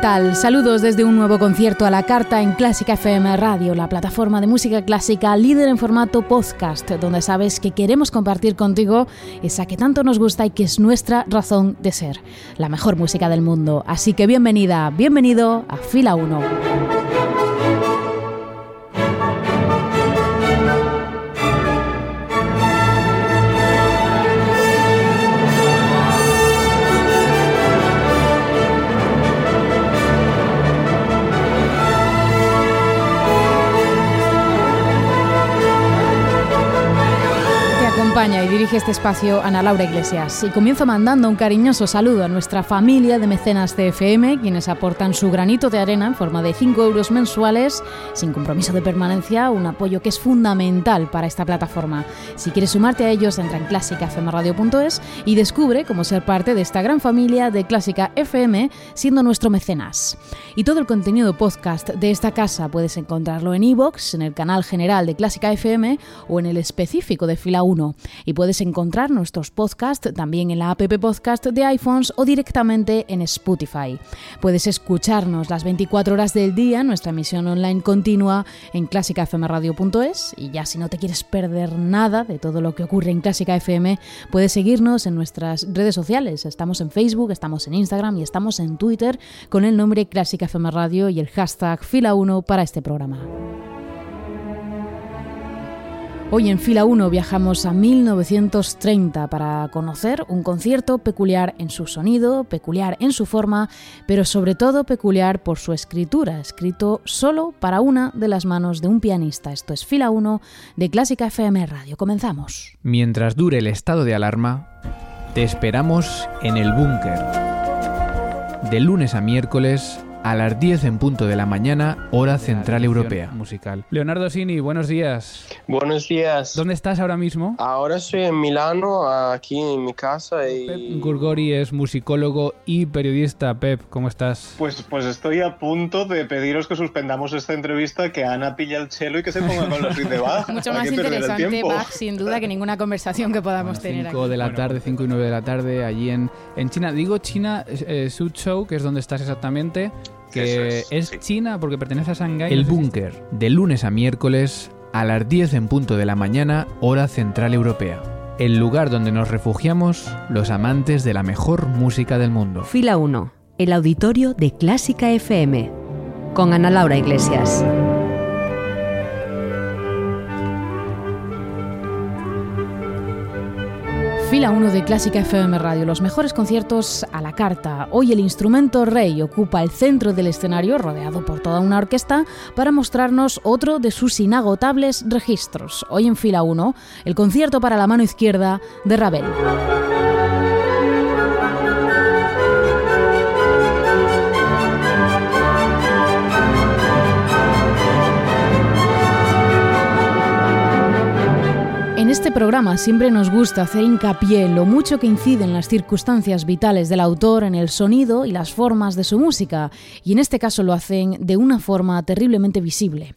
Tal? Saludos desde un nuevo concierto a la carta en Clásica FM Radio, la plataforma de música clásica líder en formato podcast, donde sabes que queremos compartir contigo esa que tanto nos gusta y que es nuestra razón de ser, la mejor música del mundo. Así que bienvenida, bienvenido a Fila 1. Y dirige este espacio Ana Laura Iglesias. Y comienzo mandando un cariñoso saludo a nuestra familia de mecenas CFM, quienes aportan su granito de arena en forma de 5 euros mensuales, sin compromiso de permanencia, un apoyo que es fundamental para esta plataforma. Si quieres sumarte a ellos, entra en clásicafmradio.es y descubre cómo ser parte de esta gran familia de Clásica FM, siendo nuestro mecenas. Y todo el contenido podcast de esta casa puedes encontrarlo en iVoox, en el canal general de Clásica FM o en el específico de Fila 1 y puedes encontrar nuestros podcasts también en la app podcast de iPhones o directamente en Spotify. Puedes escucharnos las 24 horas del día nuestra emisión online continua en clásicafmradio.es y ya si no te quieres perder nada de todo lo que ocurre en Clásica FM, puedes seguirnos en nuestras redes sociales. Estamos en Facebook, estamos en Instagram y estamos en Twitter con el nombre Clásica FM Radio y el hashtag Fila1 para este programa. Hoy en fila 1 viajamos a 1930 para conocer un concierto peculiar en su sonido, peculiar en su forma, pero sobre todo peculiar por su escritura, escrito solo para una de las manos de un pianista. Esto es fila 1 de Clásica FM Radio. Comenzamos. Mientras dure el estado de alarma, te esperamos en el búnker. De lunes a miércoles a las 10 en punto de la mañana, hora central europea. Musical. Leonardo Sini, buenos días. Buenos días. ¿Dónde estás ahora mismo? Ahora estoy en Milano, aquí en mi casa. Y... Pep Gurgori es musicólogo y periodista. Pep, ¿cómo estás? Pues, pues estoy a punto de pediros que suspendamos esta entrevista, que Ana pilla el chelo y que se ponga con suite de Bach. Mucho más interesante Bach, sin duda, que ninguna conversación que podamos tener 5 de la tarde, 5 y 9 de la tarde, allí en, en China. Digo China, eh, Suzhou, que es donde estás exactamente que es, China porque pertenece a Shanghái. El búnker, de lunes a miércoles a las 10 en punto de la mañana, hora central europea. El lugar donde nos refugiamos los amantes de la mejor música del mundo. Fila 1, el auditorio de Clásica FM, con Ana Laura Iglesias. Fila 1 de Clásica FM Radio, los mejores conciertos a la carta. Hoy el instrumento rey ocupa el centro del escenario, rodeado por toda una orquesta, para mostrarnos otro de sus inagotables registros. Hoy en Fila 1, el concierto para la mano izquierda de Ravel. Este programa siempre nos gusta hacer hincapié en lo mucho que inciden las circunstancias vitales del autor en el sonido y las formas de su música, y en este caso lo hacen de una forma terriblemente visible.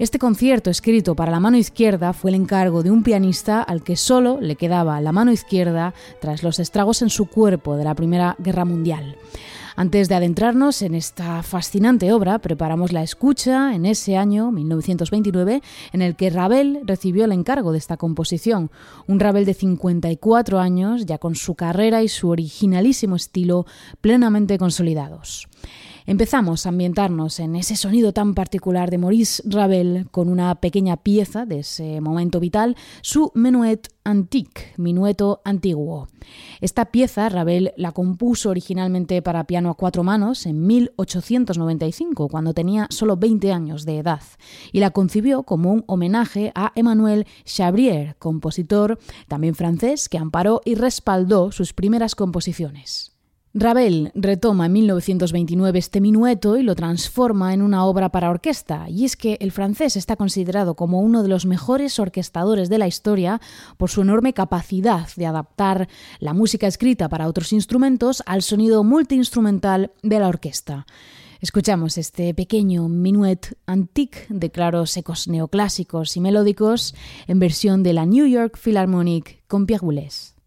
Este concierto escrito para la mano izquierda fue el encargo de un pianista al que solo le quedaba la mano izquierda tras los estragos en su cuerpo de la Primera Guerra Mundial. Antes de adentrarnos en esta fascinante obra, preparamos la escucha en ese año, 1929, en el que Ravel recibió el encargo de esta composición. Un Ravel de 54 años, ya con su carrera y su originalísimo estilo plenamente consolidados. Empezamos a ambientarnos en ese sonido tan particular de Maurice Ravel con una pequeña pieza de ese momento vital, su Menuet Antique, Minueto Antiguo. Esta pieza Ravel la compuso originalmente para piano a cuatro manos en 1895, cuando tenía solo 20 años de edad, y la concibió como un homenaje a Emmanuel Chabrier, compositor también francés que amparó y respaldó sus primeras composiciones. Ravel retoma en 1929 este minueto y lo transforma en una obra para orquesta, y es que el francés está considerado como uno de los mejores orquestadores de la historia por su enorme capacidad de adaptar la música escrita para otros instrumentos al sonido multiinstrumental de la orquesta. Escuchamos este pequeño minuet antique de claros ecos neoclásicos y melódicos en versión de la New York Philharmonic con Pierre Boulez.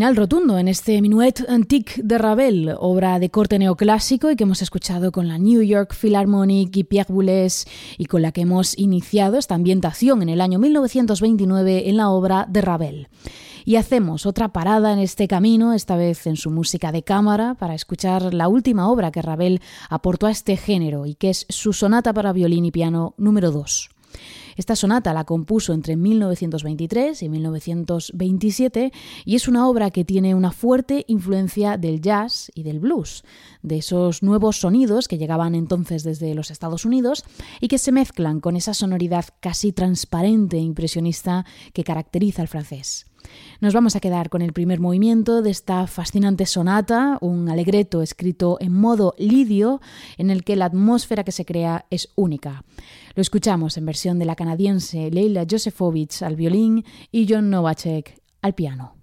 Final rotundo en este Minuet Antique de Ravel, obra de corte neoclásico y que hemos escuchado con la New York Philharmonic y Pierre Boulez y con la que hemos iniciado esta ambientación en el año 1929 en la obra de Ravel. Y hacemos otra parada en este camino, esta vez en su música de cámara, para escuchar la última obra que Ravel aportó a este género y que es su sonata para violín y piano número 2. Esta sonata la compuso entre 1923 y 1927 y es una obra que tiene una fuerte influencia del jazz y del blues, de esos nuevos sonidos que llegaban entonces desde los Estados Unidos y que se mezclan con esa sonoridad casi transparente e impresionista que caracteriza al francés. Nos vamos a quedar con el primer movimiento de esta fascinante sonata, un alegreto escrito en modo lidio en el que la atmósfera que se crea es única. Lo escuchamos en versión de la canadiense Leila Josefovich al violín y John Novacek al piano.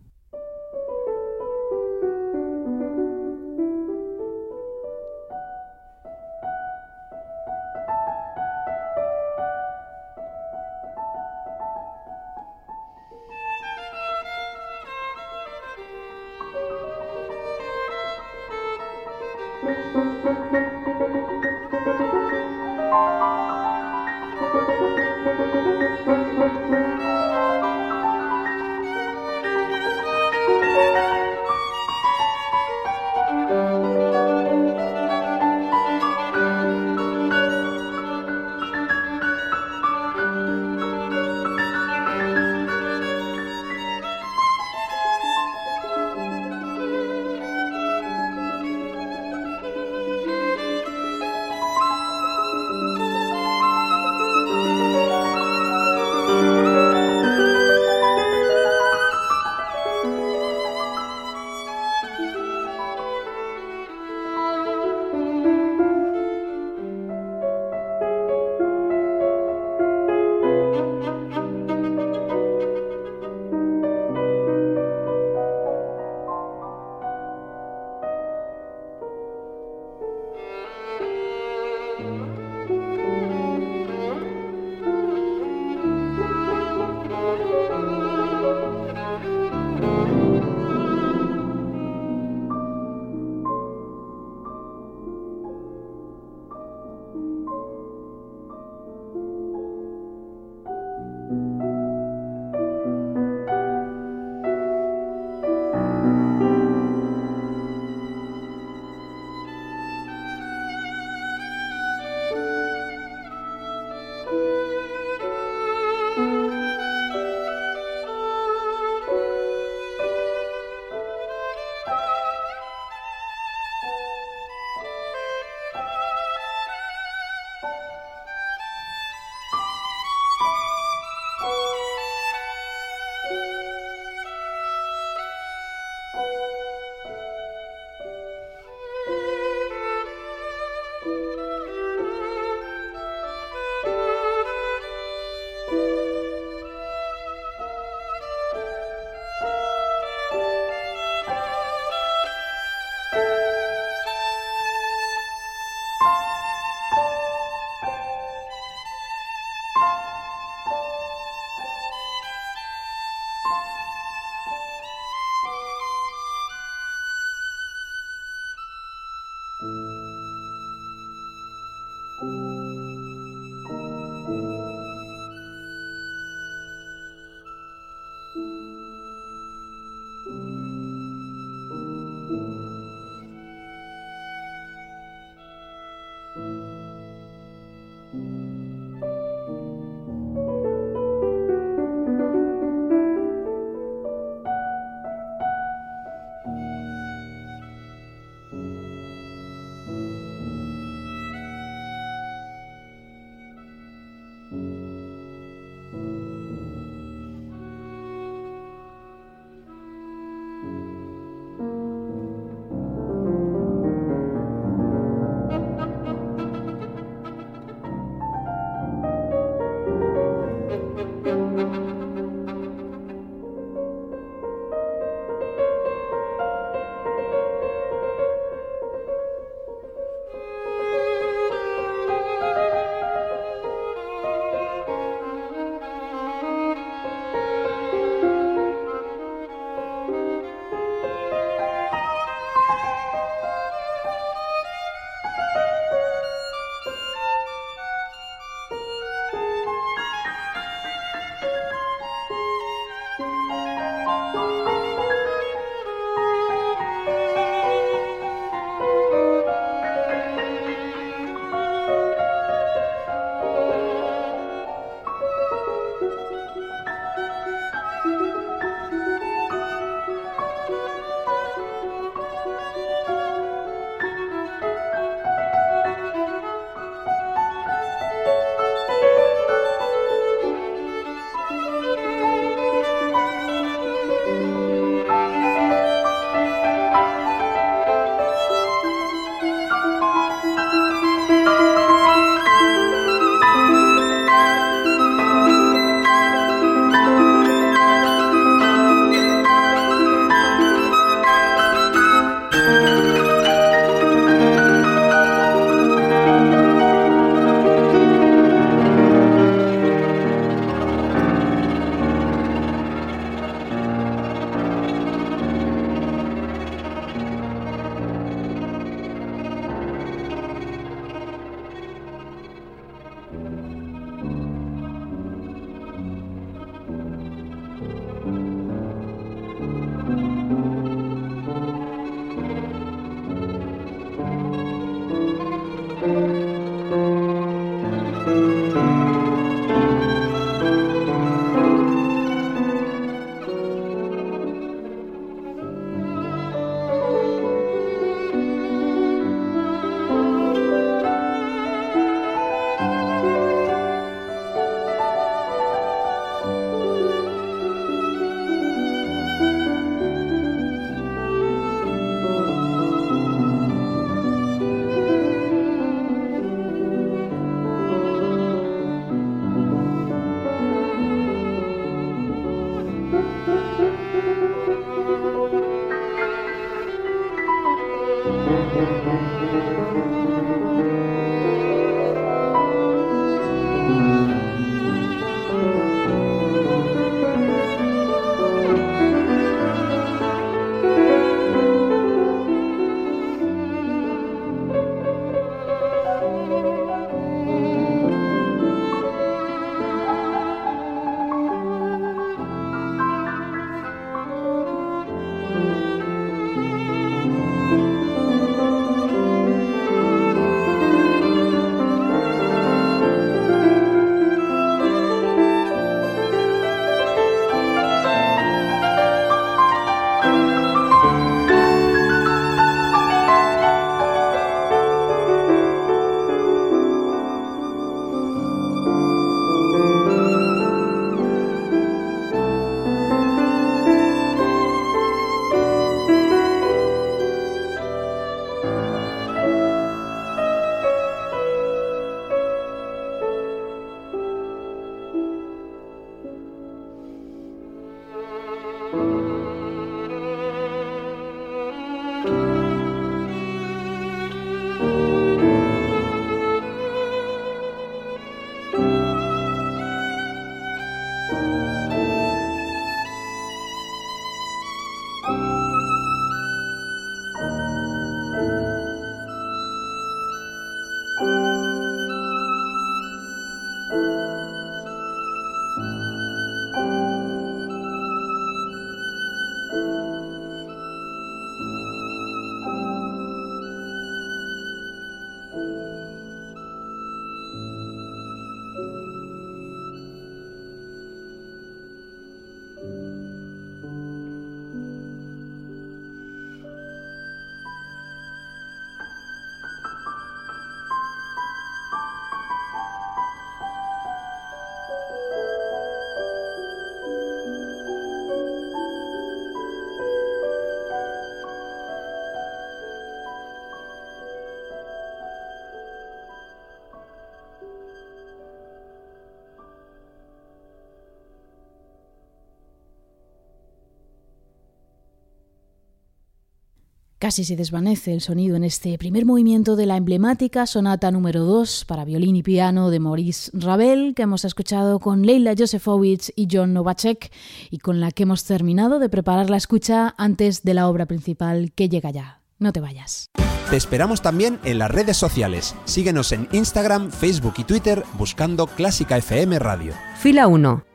Casi se desvanece el sonido en este primer movimiento de la emblemática sonata número 2 para violín y piano de Maurice Ravel, que hemos escuchado con Leila Josefowicz y John Novacek, y con la que hemos terminado de preparar la escucha antes de la obra principal que llega ya. No te vayas. Te esperamos también en las redes sociales. Síguenos en Instagram, Facebook y Twitter buscando Clásica FM Radio. Fila 1.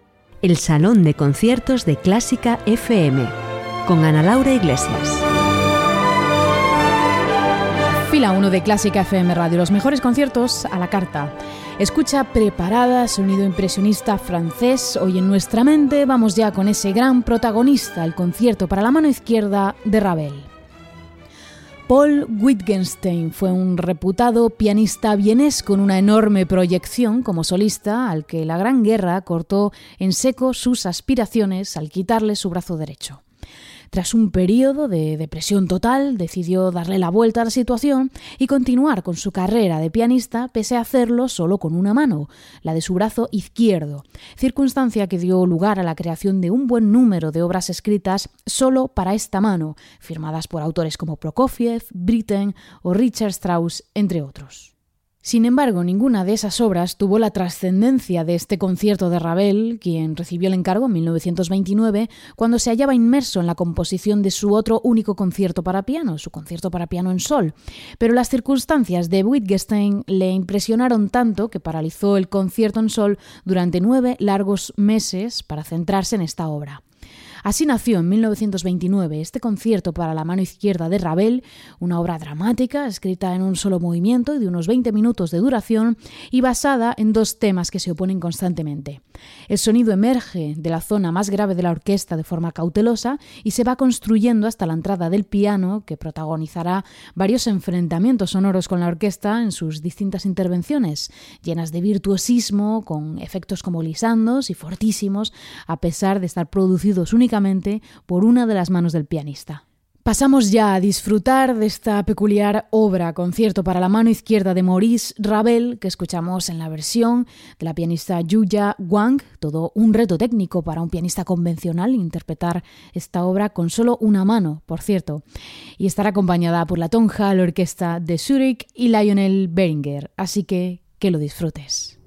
El Salón de Conciertos de Clásica FM. Con Ana Laura Iglesias. Fila 1 de Clásica FM Radio, los mejores conciertos a la carta. Escucha preparada, sonido impresionista francés. Hoy en nuestra mente vamos ya con ese gran protagonista, el concierto para la mano izquierda de Ravel. Paul Wittgenstein fue un reputado pianista vienés con una enorme proyección como solista al que la Gran Guerra cortó en seco sus aspiraciones al quitarle su brazo derecho. Tras un periodo de depresión total, decidió darle la vuelta a la situación y continuar con su carrera de pianista, pese a hacerlo solo con una mano, la de su brazo izquierdo, circunstancia que dio lugar a la creación de un buen número de obras escritas solo para esta mano, firmadas por autores como Prokofiev, Britten o Richard Strauss, entre otros. Sin embargo, ninguna de esas obras tuvo la trascendencia de este concierto de Ravel, quien recibió el encargo en 1929 cuando se hallaba inmerso en la composición de su otro único concierto para piano, su concierto para piano en sol. Pero las circunstancias de Wittgenstein le impresionaron tanto que paralizó el concierto en sol durante nueve largos meses para centrarse en esta obra. Así nació en 1929 este concierto para la mano izquierda de Ravel, una obra dramática escrita en un solo movimiento y de unos 20 minutos de duración y basada en dos temas que se oponen constantemente. El sonido emerge de la zona más grave de la orquesta de forma cautelosa y se va construyendo hasta la entrada del piano, que protagonizará varios enfrentamientos sonoros con la orquesta en sus distintas intervenciones, llenas de virtuosismo, con efectos como lisandos y fortísimos, a pesar de estar producidos por una de las manos del pianista. Pasamos ya a disfrutar de esta peculiar obra, concierto para la mano izquierda de Maurice Ravel, que escuchamos en la versión de la pianista Yuya Wang, todo un reto técnico para un pianista convencional interpretar esta obra con solo una mano, por cierto, y estará acompañada por la Tonja, la orquesta de Zurich y Lionel Beringer, así que que lo disfrutes.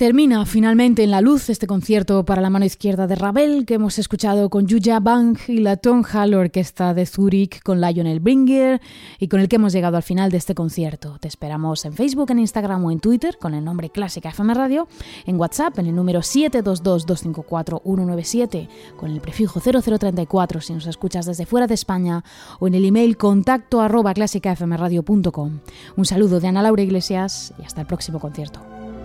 Termina finalmente en la luz este concierto para la mano izquierda de Ravel que hemos escuchado con Yuya Bang y la Tonhal Orquesta de Zurich con Lionel Bringer y con el que hemos llegado al final de este concierto. Te esperamos en Facebook, en Instagram o en Twitter con el nombre Clásica FM Radio, en WhatsApp en el número 722-254-197 con el prefijo 0034 si nos escuchas desde fuera de España o en el email contacto arroba clásicafmradio.com. Un saludo de Ana Laura Iglesias y hasta el próximo concierto.